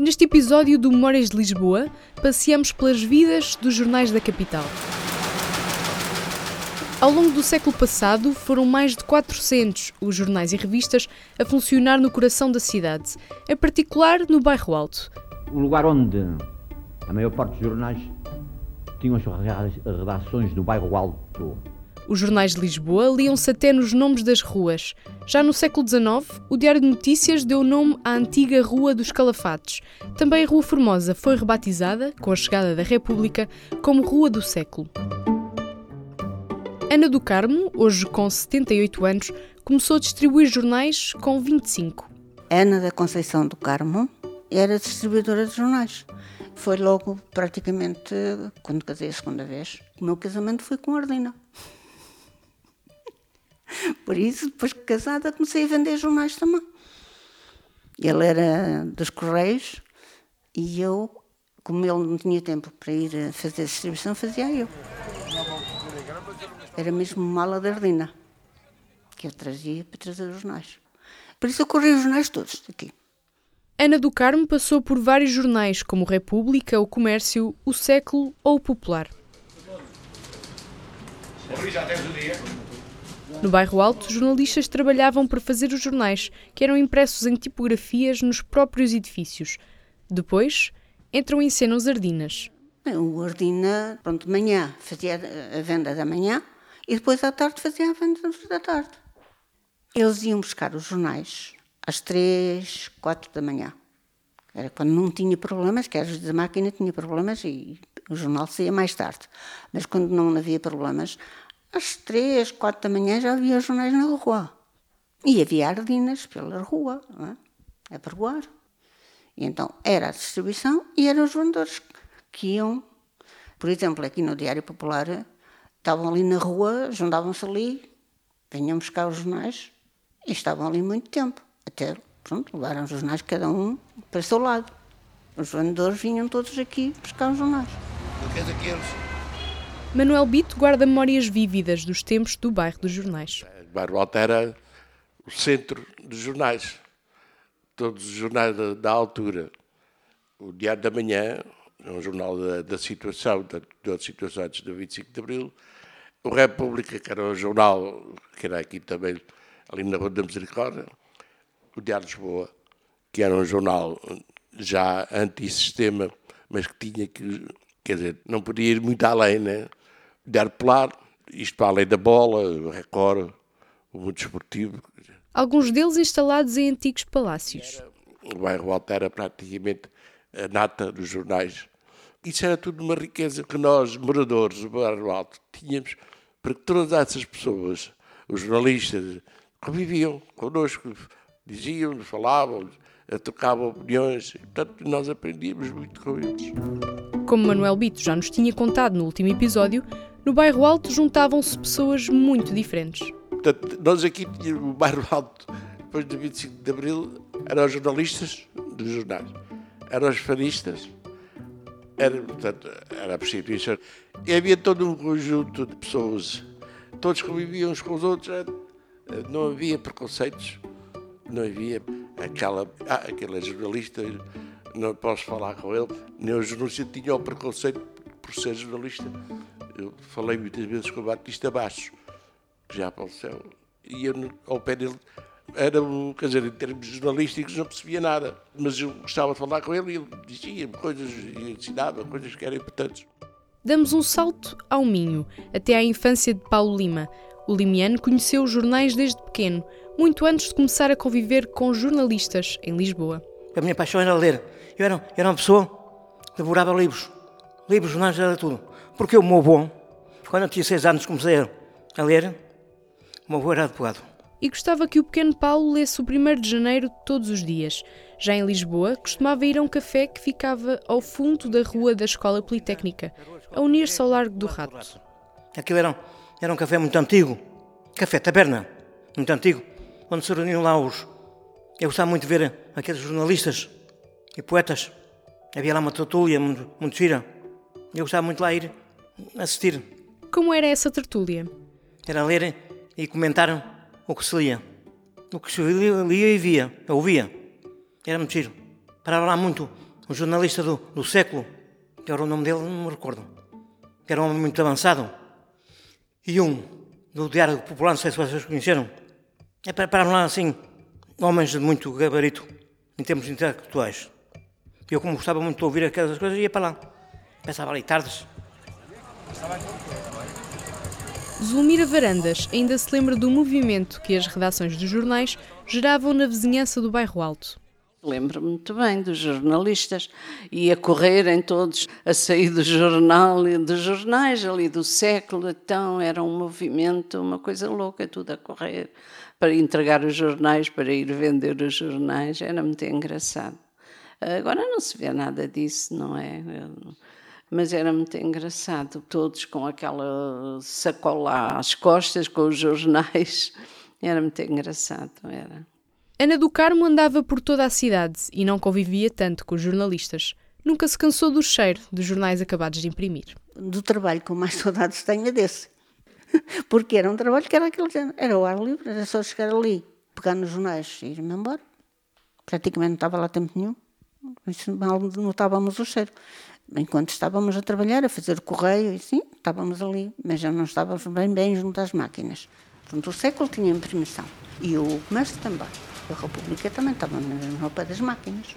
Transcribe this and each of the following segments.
Neste episódio do Memórias de Lisboa, passeamos pelas vidas dos jornais da capital. Ao longo do século passado, foram mais de 400 os jornais e revistas a funcionar no coração da cidade, em particular no bairro Alto. O lugar onde a maior parte dos jornais tinham as redações no bairro Alto. Os jornais de Lisboa liam-se até nos nomes das ruas. Já no século XIX, o Diário de Notícias deu nome à antiga Rua dos Calafates. Também a Rua Formosa foi rebatizada, com a chegada da República, como Rua do Século. Ana do Carmo, hoje com 78 anos, começou a distribuir jornais com 25. Ana da Conceição do Carmo era distribuidora de jornais. Foi logo, praticamente, quando casei a segunda vez. O meu casamento foi com a Ardina. Por isso, depois de casada, comecei a vender jornais também. Ele era dos Correios e eu, como ele não tinha tempo para ir fazer a distribuição, fazia eu. Era mesmo mala da Ardina, que eu trazia para trazer os jornais. Por isso eu corri os jornais todos aqui. Ana do Carmo passou por vários jornais, como o República, o Comércio, o Século ou o Popular. No bairro Alto, jornalistas trabalhavam para fazer os jornais, que eram impressos em tipografias nos próprios edifícios. Depois, entram em cena os Ardinas. O Ardina, pronto, de manhã fazia a venda da manhã e depois à tarde fazia a venda da tarde. Eles iam buscar os jornais às três, quatro da manhã. Era quando não tinha problemas, que às vezes a máquina tinha problemas e o jornal saía mais tarde. Mas quando não havia problemas, às três, quatro da manhã já havia jornais na rua. E havia ardinas pela rua, é? a pergoar. E então era a distribuição e eram os vendedores que iam. Por exemplo, aqui no Diário Popular, estavam ali na rua, juntavam-se ali, vinham buscar os jornais e estavam ali muito tempo. Até, pronto, levaram os jornais cada um para o seu lado. Os vendedores vinham todos aqui buscar os jornais. Não queres aqueles? Manuel Bito guarda memórias vívidas dos tempos do bairro dos jornais. O bairro Alto era o centro dos jornais. Todos os jornais da, da altura. O Diário da Manhã, é um jornal da, da situação, da, das situações do 25 de Abril. O República, que era um jornal, que era aqui também, ali na Rua da Misericórdia. O Diário de Lisboa, que era um jornal já anti-sistema, mas que tinha que, quer dizer, não podia ir muito além, né? Diário Polar, isto para além da bola, o Record, o Mundo Esportivo. Alguns deles instalados em antigos palácios. O bairro Alto era praticamente a nata dos jornais. Isso era tudo uma riqueza que nós, moradores do bairro Alto, tínhamos para que todas essas pessoas, os jornalistas, conviviam connosco, diziam, falavam, trocavam opiniões, portanto nós aprendíamos muito com eles. Como Manuel Bito já nos tinha contado no último episódio, no bairro Alto juntavam-se pessoas muito diferentes. Portanto, nós aqui tínhamos o bairro Alto, depois do 25 de Abril, eram os jornalistas dos jornais, eram os fanistas, era, portanto, era a prostituição. E havia todo um conjunto de pessoas, todos conviviam uns com os outros, não havia preconceitos, não havia aquela, ah, aquele jornalista, não posso falar com ele, nem o jornalista tinha o preconceito por ser jornalista. Eu falei muitas vezes com o Batista Baixo, que já faleceu, e eu, ao pé dele, era, quer dizer, em termos jornalísticos não percebia nada, mas eu gostava de falar com ele e ele dizia-me coisas e ensinava coisas que eram importantes. Damos um salto ao Minho, até à infância de Paulo Lima. O limiano conheceu os jornais desde pequeno, muito antes de começar a conviver com jornalistas em Lisboa. A minha paixão era ler. Eu era, era uma pessoa que devorava livros. Livros, jornais, era tudo. Porque o meu avô, quando eu tinha seis anos, comecei a ler, o meu avô era advogado e gostava que o pequeno Paulo lesse o 1 de janeiro todos os dias. Já em Lisboa, costumava ir a um café que ficava ao fundo da rua da Escola Politécnica, a unir-se ao Largo do Rato. Aquilo era um, era um café muito antigo, café taberna, muito antigo, onde se reuniam lá os. Eu gostava muito de ver aqueles jornalistas e poetas. Havia lá uma tertúlia muito, muito gira. Eu gostava muito de lá ir assistir. Como era essa tertúlia? Era ler e comentar o que se lia. O que se lia, e via, ouvia. Era muito giro. Parava lá muito um jornalista do, do século, que era o nome dele, não me recordo, que era um homem muito avançado, e um do Diário Popular, não sei se vocês conheceram, é para, para lá assim, homens de muito gabarito em termos intelectuais. E eu, como gostava muito de ouvir aquelas coisas, ia para lá. Pensava ali tardes. Zulmira Varandas ainda se lembra do movimento que as redações dos jornais geravam na vizinhança do Bairro Alto. Lembro-me muito bem dos jornalistas e a correrem todos a sair do jornal e dos jornais ali do século, então era um movimento, uma coisa louca, tudo a correr para entregar os jornais, para ir vender os jornais, era muito engraçado. Agora não se vê nada disso, não é? Mas era muito engraçado, todos com aquela sacola às costas, com os jornais, era muito engraçado, era. Ana do Carmo andava por toda a cidade e não convivia tanto com os jornalistas. Nunca se cansou do cheiro dos jornais acabados de imprimir. Do trabalho com mais saudades tenho é desse. Porque era um trabalho que era aquele era o ar livre, era só chegar ali, pegar nos jornais e ir-me embora. Praticamente não estava lá tempo nenhum. Isso mal notávamos o cheiro. Enquanto estávamos a trabalhar, a fazer o correio, e sim, estávamos ali, mas já não estávamos bem, bem junto às máquinas. Portanto, o século tinha imprimição e o comércio também. A República também estava no pé das máquinas.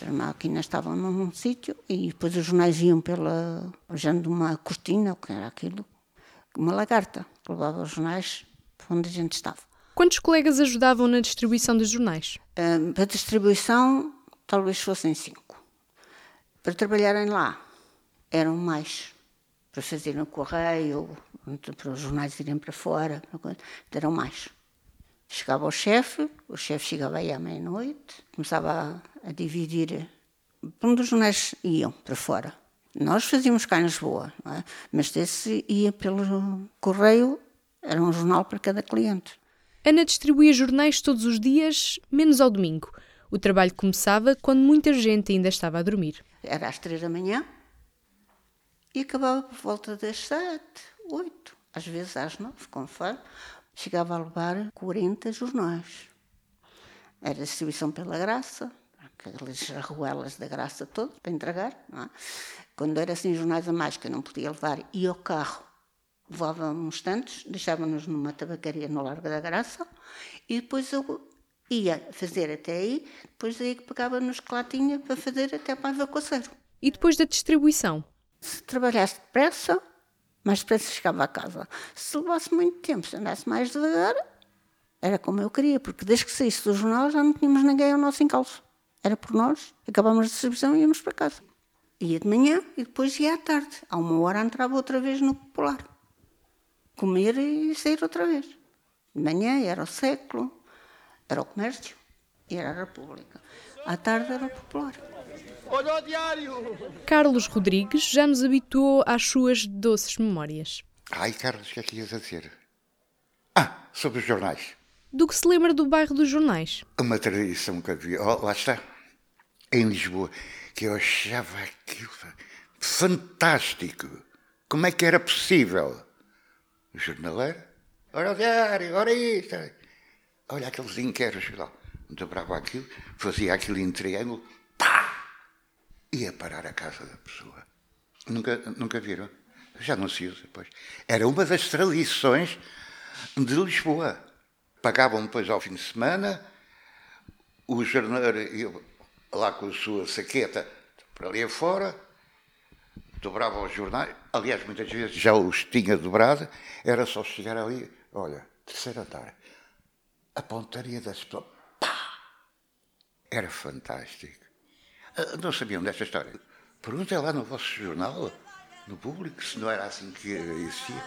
As máquinas estavam num sítio e depois os jornais iam pela. usando uma cortina, o que era aquilo, uma lagarta, que levava os jornais para onde a gente estava. Quantos colegas ajudavam na distribuição dos jornais? Uh, para a distribuição, talvez fossem cinco. Para trabalharem lá, eram mais. Para fazerem o correio, para os jornais irem para fora, eram mais. Chegava o chefe, o chefe chegava aí à meia-noite, começava a, a dividir para onde os jornais iam para fora. Nós fazíamos cá em Lisboa, é? mas desse ia pelo correio, era um jornal para cada cliente. Ana distribuía jornais todos os dias, menos ao domingo. O trabalho começava quando muita gente ainda estava a dormir. Era às três da manhã e acabava por volta das sete, oito, às vezes às nove, conforme chegava a levar 40 jornais. Era distribuição pela graça, aquelas arruelas da graça toda para entregar. É? Quando era assim jornais a mais que eu não podia levar, ia ao carro, levava uns tantos, deixava-nos numa tabacaria no Largo da Graça e depois eu ia fazer até aí, depois aí que pegava-nos que lá tinha para fazer até para a evacuação. E depois da distribuição? Se trabalhasse depressa, mais depressa chegava a casa. Se levasse muito tempo, se andasse mais devagar, era como eu queria, porque desde que saísse do jornal já não tínhamos ninguém ao nosso encalço. Era por nós, acabámos a distribuição e íamos para casa. Ia de manhã e depois ia à tarde. A uma hora entrava outra vez no Popular. Comer e sair outra vez. De manhã era o século, era o comércio e era a República. À tarde era o Popular. Olha o diário! Carlos Rodrigues já nos habituou às suas doces memórias. Ai, Carlos, o que é que ias a dizer? Ah, sobre os jornais. Do que se lembra do bairro dos jornais? Uma tradição que havia, oh, lá está, em Lisboa, que eu achava aquilo fantástico. Como é que era possível? O jornaleiro, ora o diário, ora isto. Olha aqueles inquéritos lá. Dobrava aquilo, fazia aquilo em triângulo, pá! ia parar a casa da pessoa. Nunca, nunca viram? Já não se usa, pois. Era uma das tradições de Lisboa. Pagavam depois ao fim de semana, o jornaleiro lá com a sua saqueta para ali afora, dobrava os jornais, aliás, muitas vezes já os tinha dobrado, era só chegar ali, olha, terceiro andar, a pontaria das pessoas, pá! Era fantástico. Ah, não sabiam desta história? Perguntem lá no vosso jornal, no público, se não era assim que existia.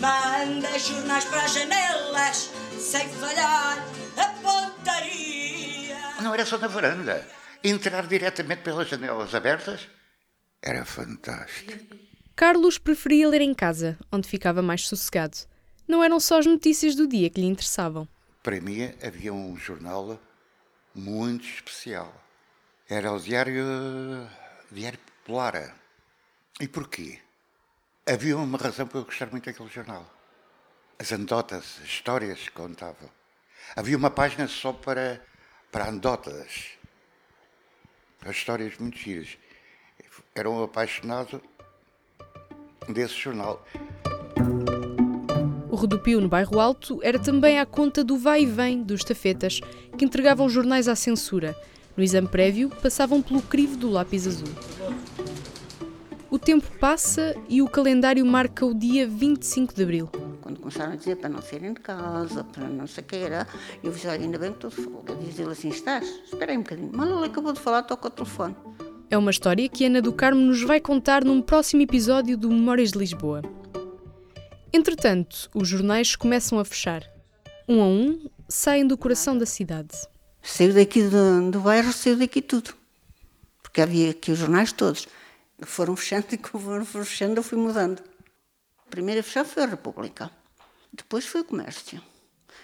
Manda jornais para as janelas, sem falhar a pontaria. Não era só na varanda. Entrar diretamente pelas janelas abertas era fantástico. Carlos preferia ler em casa, onde ficava mais sossegado. Não eram só as notícias do dia que lhe interessavam. Para mim havia um jornal muito especial era o Diário, Diário Popular. E porquê? Havia uma razão para eu gostar muito daquele jornal. As anedotas, as histórias que contavam. Havia uma página só para, para anedotas. As histórias muito giras. Era um apaixonado desse jornal. O Rodopio no Bairro Alto era também à conta do vai e vem dos tafetas, que entregavam jornais à censura. No exame prévio, passavam pelo crivo do lápis azul. O tempo passa e o calendário marca o dia 25 de abril. Quando começaram a dizer para não saírem de casa, para não sei o que era, eu disse, olha, ainda bem que estou de folga. Diz ele assim, estás? Espera aí um bocadinho. Mal ele acabou de falar, toca o telefone. É uma história que Ana do Carmo nos vai contar num próximo episódio do Memórias de Lisboa. Entretanto, os jornais começam a fechar. Um a um, saem do coração da cidade. Saiu daqui do, do bairro, saiu daqui tudo. Porque havia aqui os jornais todos. Foram fechando e foram fechando eu fui mudando. A primeira a fechar foi a República. Depois foi o Comércio.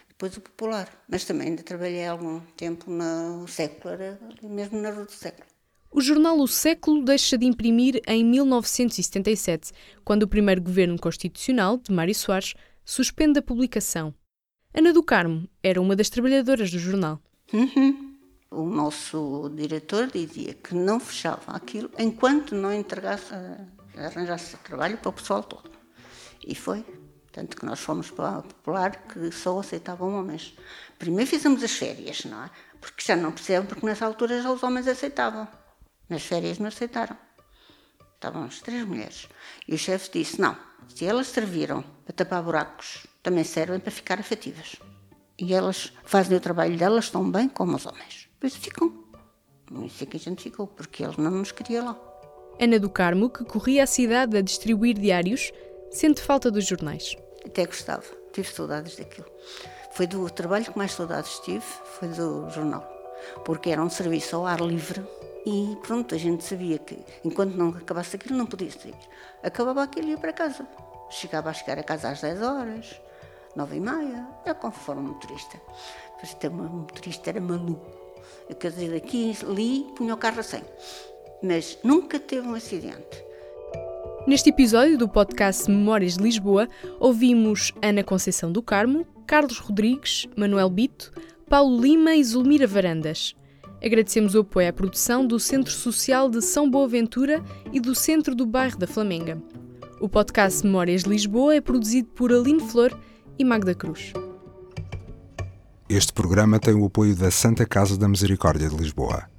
Depois o Popular. Mas também ainda trabalhei algum tempo no Século, mesmo na Rua do Século. O jornal O Século deixa de imprimir em 1977, quando o primeiro governo constitucional, de Mário Soares, suspende a publicação. Ana do Carmo era uma das trabalhadoras do jornal. Uhum. O nosso diretor dizia que não fechava aquilo enquanto não entregasse, eh, arranjasse trabalho para o pessoal todo. E foi. Tanto que nós fomos para a Popular que só aceitavam homens. Primeiro fizemos as férias, não é? Porque já não percebem, porque nessa altura já os homens aceitavam. Nas férias não aceitaram. Estavam as três mulheres. E o chefe disse: não, se elas serviram para tapar buracos, também servem para ficar afetivas. E elas fazem o trabalho delas tão bem como os homens. Pois ficam. Isso é que a gente ficou, porque eles não nos queriam lá. Ana do Carmo, que corria a cidade a distribuir diários, sente falta dos jornais. Até gostava, tive saudades daquilo. Foi do trabalho que mais saudades tive, foi do jornal. Porque era um serviço ao ar livre e pronto, a gente sabia que enquanto não acabasse aquilo não podia sair. Acabava aquilo e ia para casa. Chegava a chegar a casa às 10 horas, 9 e meia, é conforme motorista. Mas um motorista era maluco. Eu quer dizer, aqui ali punha o carro a 100. Mas nunca teve um acidente. Neste episódio do podcast Memórias de Lisboa, ouvimos Ana Conceição do Carmo, Carlos Rodrigues, Manuel Bito, Paulo Lima e Zulmira Varandas. Agradecemos o apoio à produção do Centro Social de São Boaventura e do Centro do Bairro da Flamenga. O podcast Memórias de Lisboa é produzido por Aline Flor e Magda Cruz. Este programa tem o apoio da Santa Casa da Misericórdia de Lisboa.